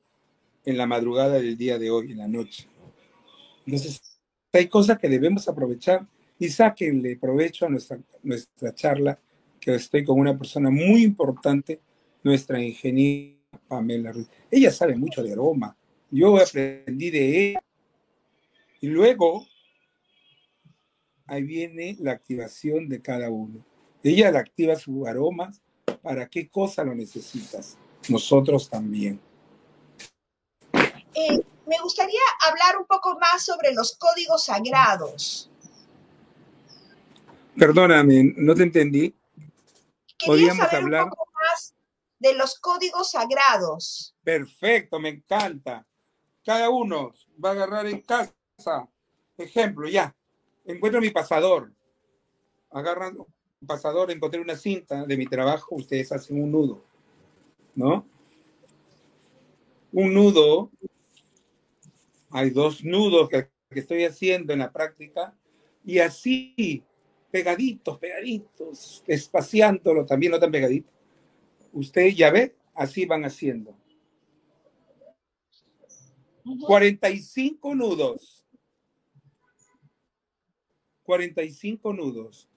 Speaker 2: En la madrugada del día de hoy, en la noche. Entonces, hay cosas que debemos aprovechar y sáquenle provecho a nuestra, nuestra charla, que estoy con una persona muy importante nuestra ingeniera Pamela Ruiz. Ella sabe mucho de aroma. Yo aprendí de ella. Y luego, ahí viene la activación de cada uno. Ella le activa sus aromas. ¿Para qué cosa lo necesitas? Nosotros también.
Speaker 1: Eh, me gustaría hablar un poco más sobre los códigos sagrados.
Speaker 2: Perdóname, no te entendí. Podríamos hablar
Speaker 1: de los códigos sagrados.
Speaker 2: Perfecto, me encanta. Cada uno va a agarrar en casa. Ejemplo, ya. Encuentro mi pasador. Agarran un pasador, encontré una cinta de mi trabajo, ustedes hacen un nudo. ¿No? Un nudo. Hay dos nudos que, que estoy haciendo en la práctica. Y así, pegaditos, pegaditos, espaciándolo, también no tan pegaditos usted ya ve, así van haciendo. 45 nudos. 45 nudos.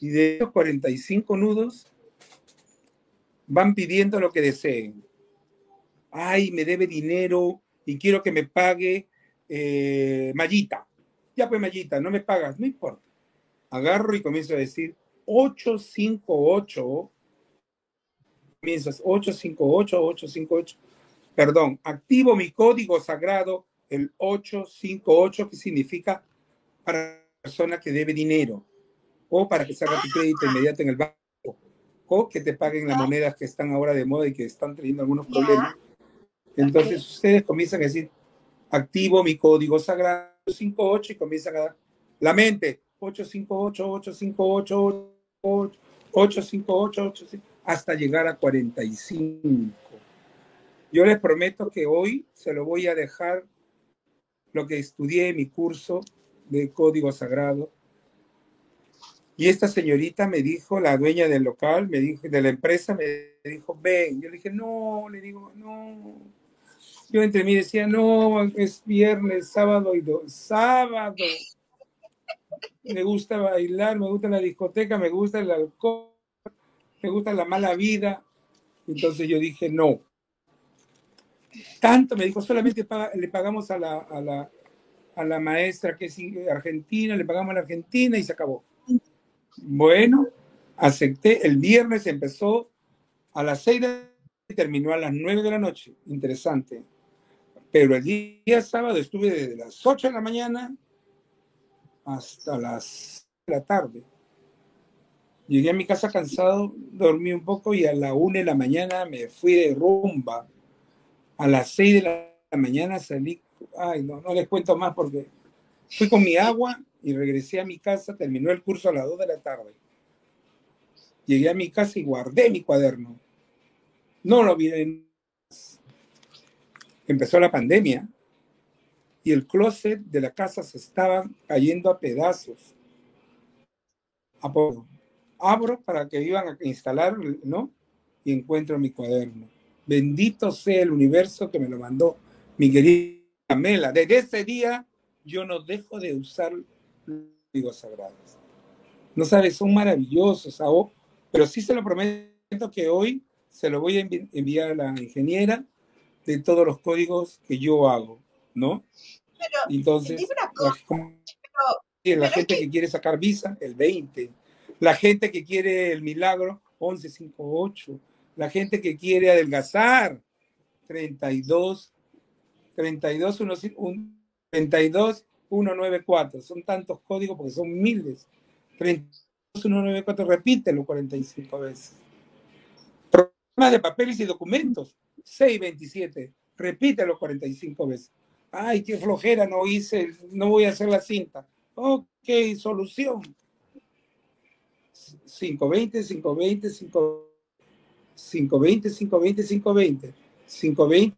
Speaker 2: Y de esos 45 nudos van pidiendo lo que deseen. Ay, me debe dinero y quiero que me pague eh, Mallita. Ya pues Mallita, no me pagas, no importa. Agarro y comienzo a decir 858 comienzas 858, 858, perdón, activo mi código sagrado, el 858, que significa para persona que debe dinero, o para que salga tu crédito inmediato en el banco, o que te paguen las monedas que están ahora de moda y que están teniendo algunos problemas. Entonces ustedes comienzan a decir, activo mi código sagrado 58 y comienzan a dar la mente 858, 858, 858, 858 hasta llegar a 45. Yo les prometo que hoy se lo voy a dejar lo que estudié en mi curso de Código Sagrado Y esta señorita me dijo, la dueña del local, me dijo, de la empresa, me dijo, ven. Yo le dije, no, le digo, no. Yo entre mí decía, no, es viernes, sábado y dos, sábado. Me gusta bailar, me gusta la discoteca, me gusta el alcohol, me gusta la mala vida. Entonces yo dije, no. Tanto me dijo, solamente le pagamos a la, a la maestra que es argentina, le pagamos a la argentina y se acabó. Bueno, acepté. El viernes empezó a las seis y terminó a las nueve de la noche. Interesante. Pero el día sábado estuve desde las ocho de la mañana hasta las de la tarde. Llegué a mi casa cansado, dormí un poco y a la una de la mañana me fui de rumba. A las seis de la mañana salí. Ay, no, no les cuento más porque fui con mi agua y regresé a mi casa, terminó el curso a las 2 de la tarde. Llegué a mi casa y guardé mi cuaderno. No lo vi. Empezó la pandemia y el closet de la casa se estaba cayendo a pedazos. Abro para que iban a instalar, ¿no? Y encuentro mi cuaderno. Bendito sea el universo que me lo mandó mi querida Mela. Desde ese día yo no dejo de usar códigos sagrados. No sabes, son maravillosos, pero sí se lo prometo que hoy se lo voy a enviar a la ingeniera de todos los códigos que yo hago, ¿no? Pero, Entonces, la, la gente que quiere sacar visa, el 20. La gente que quiere el milagro, 1158. La gente que quiere adelgazar, 32, 32, 32, 194. Son tantos códigos porque son miles. 32194, repítelo 45 veces. Programa de papeles y documentos, 627. Repítelo 45 veces. Ay, qué flojera, no hice, no voy a hacer la cinta. Ok, solución. 520, 520, 520, 520, 520, 520, 520,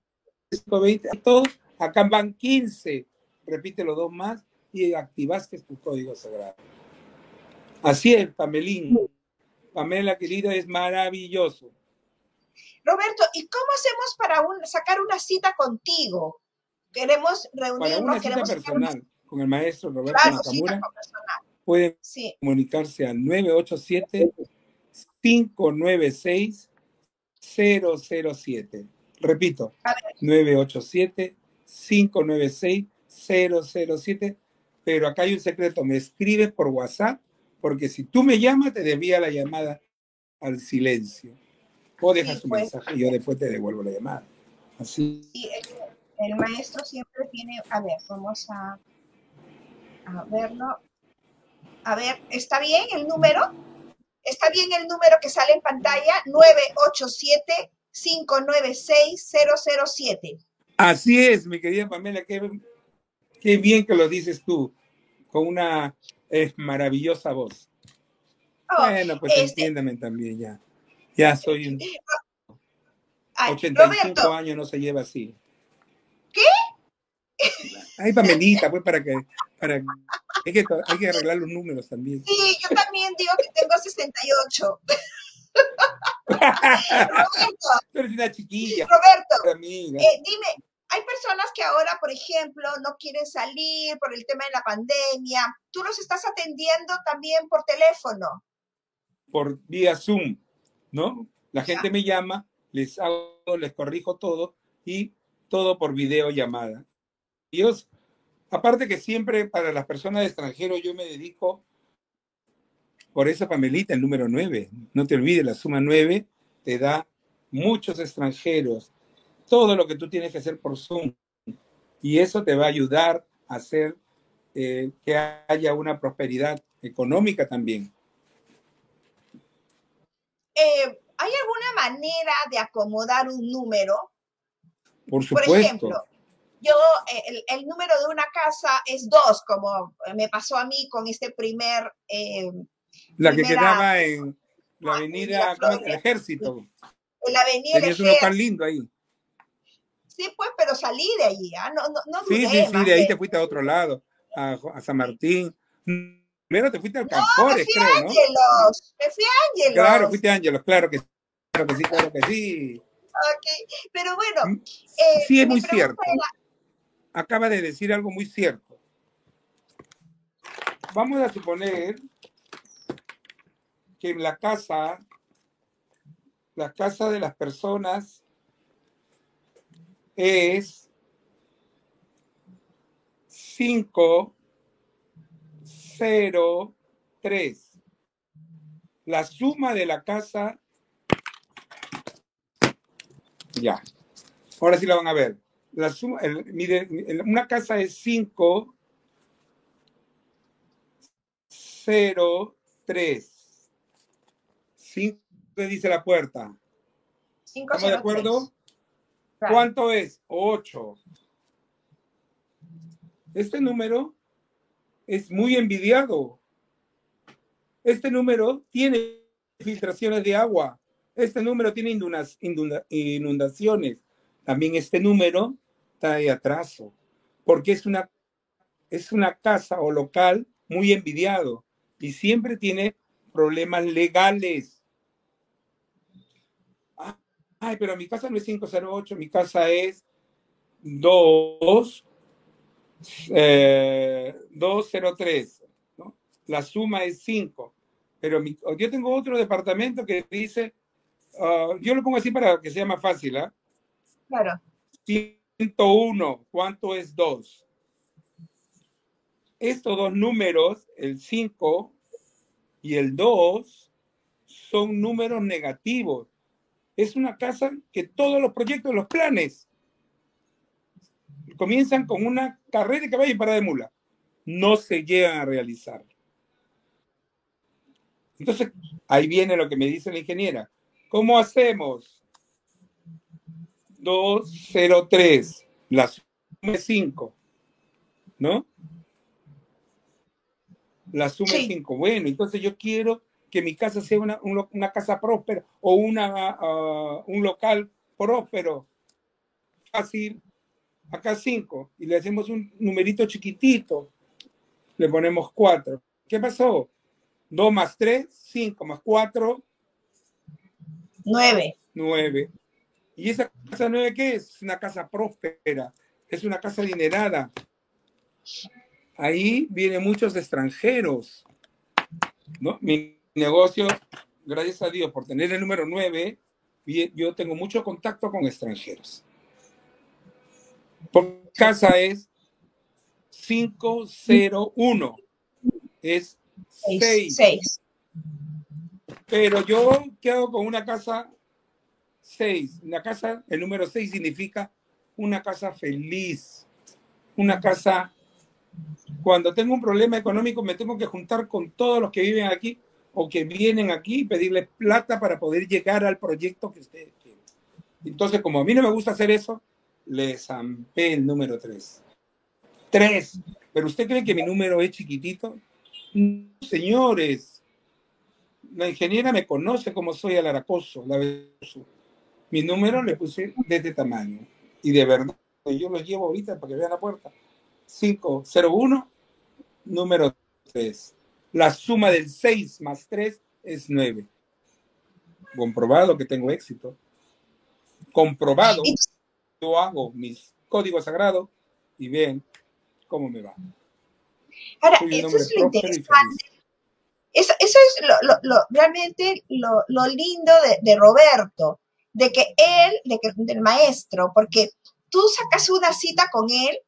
Speaker 2: todo. Acá van 15 repítelo dos más y activaste tu código sagrado. Así es, Pamelín. Pamela, querida, es maravilloso.
Speaker 1: Roberto, ¿y cómo hacemos para sacar una cita contigo? Queremos reunirnos.
Speaker 2: Para una cita personal con el maestro Roberto Nakamura, pueden comunicarse al 987-596-007. Repito, 987-596-007. 007, pero acá hay un secreto, me escribes por WhatsApp, porque si tú me llamas, te desvía la llamada al silencio. O dejas pues. mensaje y yo después te devuelvo la llamada. Así.
Speaker 1: el, maestro siempre tiene, a ver, vamos a, a verlo. A ver, ¿está bien el número? ¿Está bien el número que sale en pantalla? 987-596-007.
Speaker 2: Así es, mi querida Pamela, que Qué bien que lo dices tú, con una maravillosa voz. Oh, bueno, pues este entiéndame también ya. Ya soy un... 85 años no se lleva así.
Speaker 1: ¿Qué?
Speaker 2: Ay, Pamelita, pues para que, para hay que hay que arreglar los números también.
Speaker 1: Sí, yo también digo que tengo 68.
Speaker 2: Roberto. Eres una chiquilla.
Speaker 1: Roberto, eh, dime, hay personas que ahora, por ejemplo, no quieren salir por el tema de la pandemia. ¿Tú los estás atendiendo también por teléfono?
Speaker 2: Por vía Zoom, ¿no? La gente me llama, les hago, les corrijo todo y todo por videollamada. Dios, aparte que siempre para las personas de extranjero yo me dedico por esa Pamelita, el número 9. No te olvides, la suma 9 te da muchos extranjeros todo lo que tú tienes que hacer por Zoom. Y eso te va a ayudar a hacer eh, que haya una prosperidad económica también.
Speaker 1: Eh, ¿Hay alguna manera de acomodar un número?
Speaker 2: Por supuesto. Por ejemplo,
Speaker 1: yo, eh, el, número de una casa es dos, como me pasó a mí con este primer...
Speaker 2: la que quedaba en la avenida, el ejército.
Speaker 1: En la avenida
Speaker 2: Tenías un local lindo ahí.
Speaker 1: Sí, pues, pero salí de allí, ¿ah? No, no, no
Speaker 2: sí, sí, sí, de ahí te fuiste a otro lado, a, San Martín. primero te fuiste al Campores,
Speaker 1: creo, ¿no? Ángelos, me fui a Ángelos.
Speaker 2: Claro, fuiste a Ángelos, claro que sí, claro que sí, claro que sí.
Speaker 1: Ok, pero bueno. Mm,
Speaker 2: eh, sí, es muy cierto. Acaba de decir algo muy cierto. Vamos a suponer que en la casa, la casa de las personas es 5, 0, 3. La suma de la casa ya. Ahora sí la van a ver. La suma, una casa es 5, 0, 3. 5 dice la puerta. ¿Estamos de acuerdo? ¿Cuánto es? 8. Este número es muy envidiado. Este número tiene filtraciones de agua. Este número tiene inundaciones. También este número trae atraso, porque es una, es una casa o local muy envidiado y siempre tiene problemas legales. Ay, pero mi casa no es 508, mi casa es 2, 203. Eh, ¿no? La suma es 5. Pero yo tengo otro departamento que dice Ah, yo lo pongo así para que sea más fácil, ¿ah?
Speaker 1: Claro.
Speaker 2: 101, ¿cuánto es 2? Estos dos números, el 5 y el 2, son números negativos. Es una casa que todos los proyectos, los planes, comienzan con una carrera de caballo y para de mula. No se llegan a realizar. Entonces, ahí viene lo que me dice la ingeniera. ¿Cómo hacemos? 203, la suma es 5, ¿no? La suma es 5. Bueno, entonces yo quiero que mi casa sea una, una casa próspera o una, uh, un local próspero. Fácil. Acá 5. Y le hacemos un numerito chiquitito. Le ponemos 4. ¿Qué pasó? 2 más 3, 5 más 4,
Speaker 1: Nueve.
Speaker 2: Nueve. ¿Y esa casa nueve qué es? Una casa próspera, es una casa adinerada. Ahí vienen muchos extranjeros. ¿no? Mi negocio, gracias a Dios, por tener el número nueve, yo tengo mucho contacto con extranjeros. Por casa es 501. Es 6. Pero yo quedo con una casa 6. Una casa, el número 6 significa una casa feliz. Una casa, cuando tengo un problema económico, me tengo que juntar con todos los que viven aquí o que vienen aquí y pedirles plata para poder llegar al proyecto que ustedes quieren. Entonces, como a mí no me gusta hacer eso, les zampé el número 3. 3. ¿Pero usted cree que mi número es chiquitito? señores, la ingeniera me conoce como soy alaracoso, la Mi número le puse de este tamaño. Y de verdad, yo lo llevo ahorita para que vean la puerta. 501, número 3. La suma del 6 más 3 es 9. Comprobado que tengo éxito. Comprobado. Yo hago mis códigos sagrados y ven cómo me va.
Speaker 1: Ahora, eso es lo interesante eso, es lo, realmente lo, lindo de, Roberto, de que él, de que, del maestro, porque tú sacas una cita con él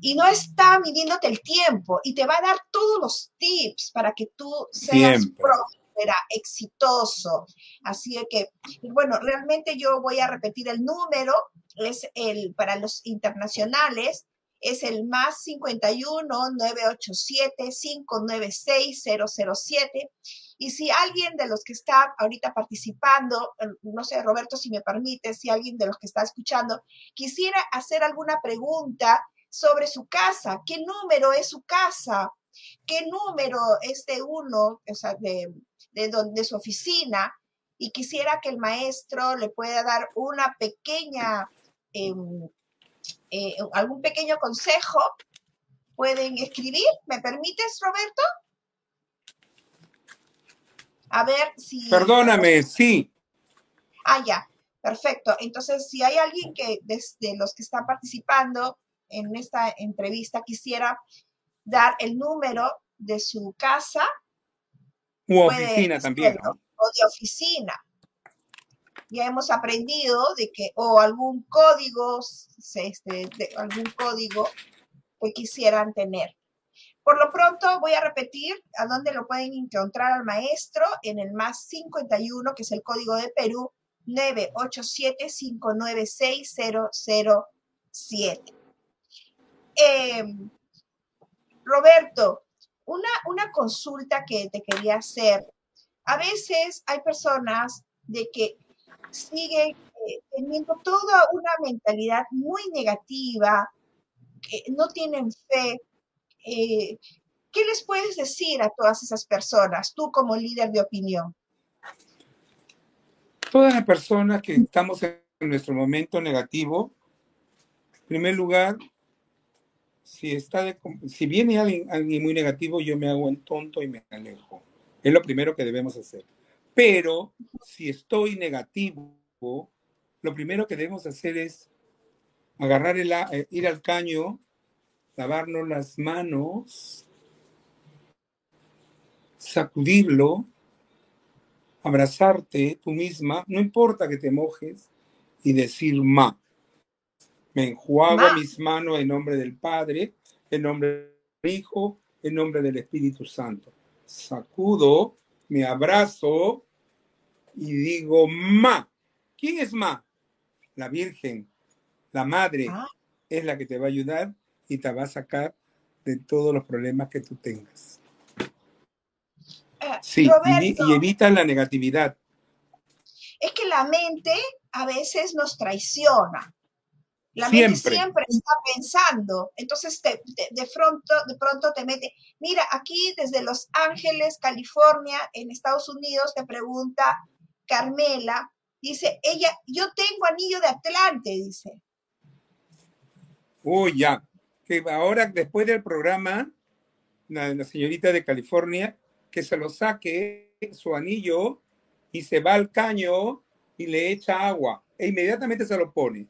Speaker 1: y no está midiéndote el tiempo y te va a dar todos los tips para que tú seas próspera, exitoso. Así que, bueno, realmente yo voy a repetir el número, es el para los internacionales, es el más 51 987 596 007. Y si alguien de los que está ahorita participando, eh, no sé, Roberto, si me permite, si alguien de los que está escuchando quisiera hacer alguna pregunta sobre su casa, ¿qué número es su casa? ¿Qué número es de uno, o sea, de, de su oficina? Y quisiera que el maestro le pueda dar una pequeña em, eh, algún pequeño consejo, pueden escribir. ¿Me permites, Roberto? A ver si...
Speaker 2: Perdóname, sí.
Speaker 1: Ah, ya, perfecto. Entonces, si hay alguien que desde los que están participando en esta entrevista quisiera dar el número de su casa.
Speaker 2: U oficina también.
Speaker 1: O de oficina. Ya hemos aprendido de que, o algún código, este, algún código que quisieran tener. Por lo pronto voy a repetir a dónde lo pueden encontrar al maestro en el más 51, que es el código de Perú, 987-596-007. Em, Roberto, una, una consulta que te quería hacer. A veces hay personas de que siguen eh, teniendo toda una mentalidad muy negativa, que no tienen fe. Eh, ¿Qué les puedes decir a todas esas personas, tú como líder de opinión?
Speaker 2: Todas las personas que estamos en nuestro momento negativo, en primer lugar, si, está si viene alguien, muy negativo, yo me hago el tonto y me alejo. Es lo primero que debemos hacer. Pero si estoy negativo, lo primero que debemos hacer es agarrar el, eh, ir al caño, lavarnos las manos, sacudirlo, abrazarte tú misma, no importa que te mojes, y decir ma. Me enjuago mis manos en nombre del Padre, en nombre del Hijo, en nombre del Espíritu Santo. Sacudo, me abrazo y digo ma. ¿Quién es ma? La Virgen, la Madre, ah. es la que te va a ayudar y te va a sacar de todos los problemas que tú tengas. Eh, sí, y, evita la negatividad.
Speaker 1: Es que la mente a veces nos traiciona. La mente siempre está pensando. Entonces de, pronto, de pronto te mete. Mira, aquí desde Los Ángeles, California, en Estados Unidos, te pregunta Carmela. Dice, ella, yo tengo anillo de Atlante, dice.
Speaker 2: Uy, ya. Que ahora, después del programa, la, señorita de California, que se lo saque su anillo y se va al caño y le echa agua e inmediatamente se lo pone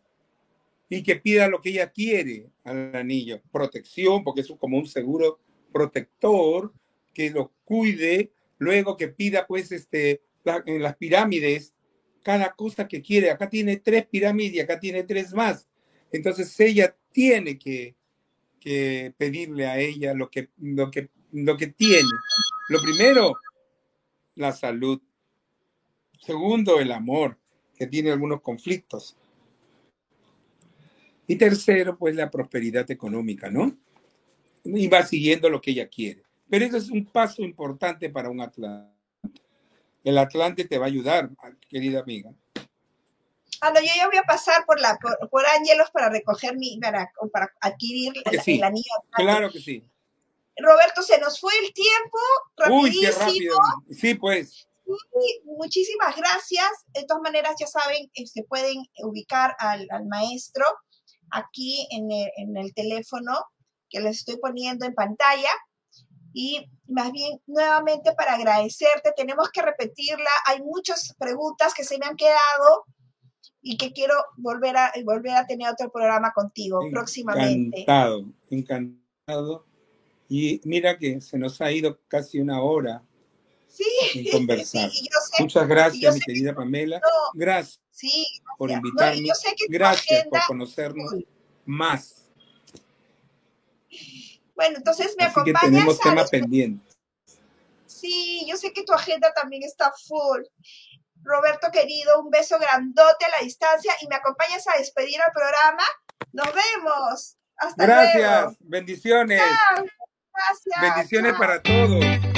Speaker 2: y que pida lo que ella quiere al anillo, protección, porque es como un seguro protector, que lo cuide, luego que pida pues este, en las pirámides cada cosa que quiere. Acá tiene tres pirámides acá tiene tres más. Entonces ella tiene que, que pedirle a ella lo que, lo, que, lo que tiene. Lo primero, la salud. Segundo, el amor, que tiene algunos conflictos. Y tercero, pues la prosperidad económica, ¿no? Y va siguiendo lo que ella quiere. Pero eso es un paso importante para un Atlante. El Atlante te va a ayudar, querida amiga.
Speaker 1: Ah, no, yo ya voy a pasar por la por, Ángelos para recoger mi, para, para adquirir el, anillo.
Speaker 2: Claro que sí.
Speaker 1: Roberto, se nos fue el tiempo rapidísimo. Uy, qué rápido.
Speaker 2: Sí, pues.
Speaker 1: muchísimas gracias. De todas maneras, ya saben, se este, pueden ubicar al, al maestro aquí en el, teléfono que les estoy poniendo en pantalla. Y más bien, nuevamente para agradecerte, tenemos que repetirla. Hay muchas preguntas que se me han quedado y que quiero volver a, volver a tener otro programa contigo próximamente.
Speaker 2: Encantado, encantado. Y mira que se nos ha ido casi una hora
Speaker 1: sí,
Speaker 2: conversar. Muchas gracias, mi querida Pamela. Gracias sí, por invitarme. gracias por conocernos más.
Speaker 1: Bueno, entonces me Así
Speaker 2: Que tenemos tema pendiente.
Speaker 1: Sí, yo sé que tu agenda también está full. Roberto querido, un beso grandote a la distancia y me acompañas a despedir al programa. Nos vemos. Hasta
Speaker 2: Gracias. Bendiciones. Gracias. Bendiciones para todos.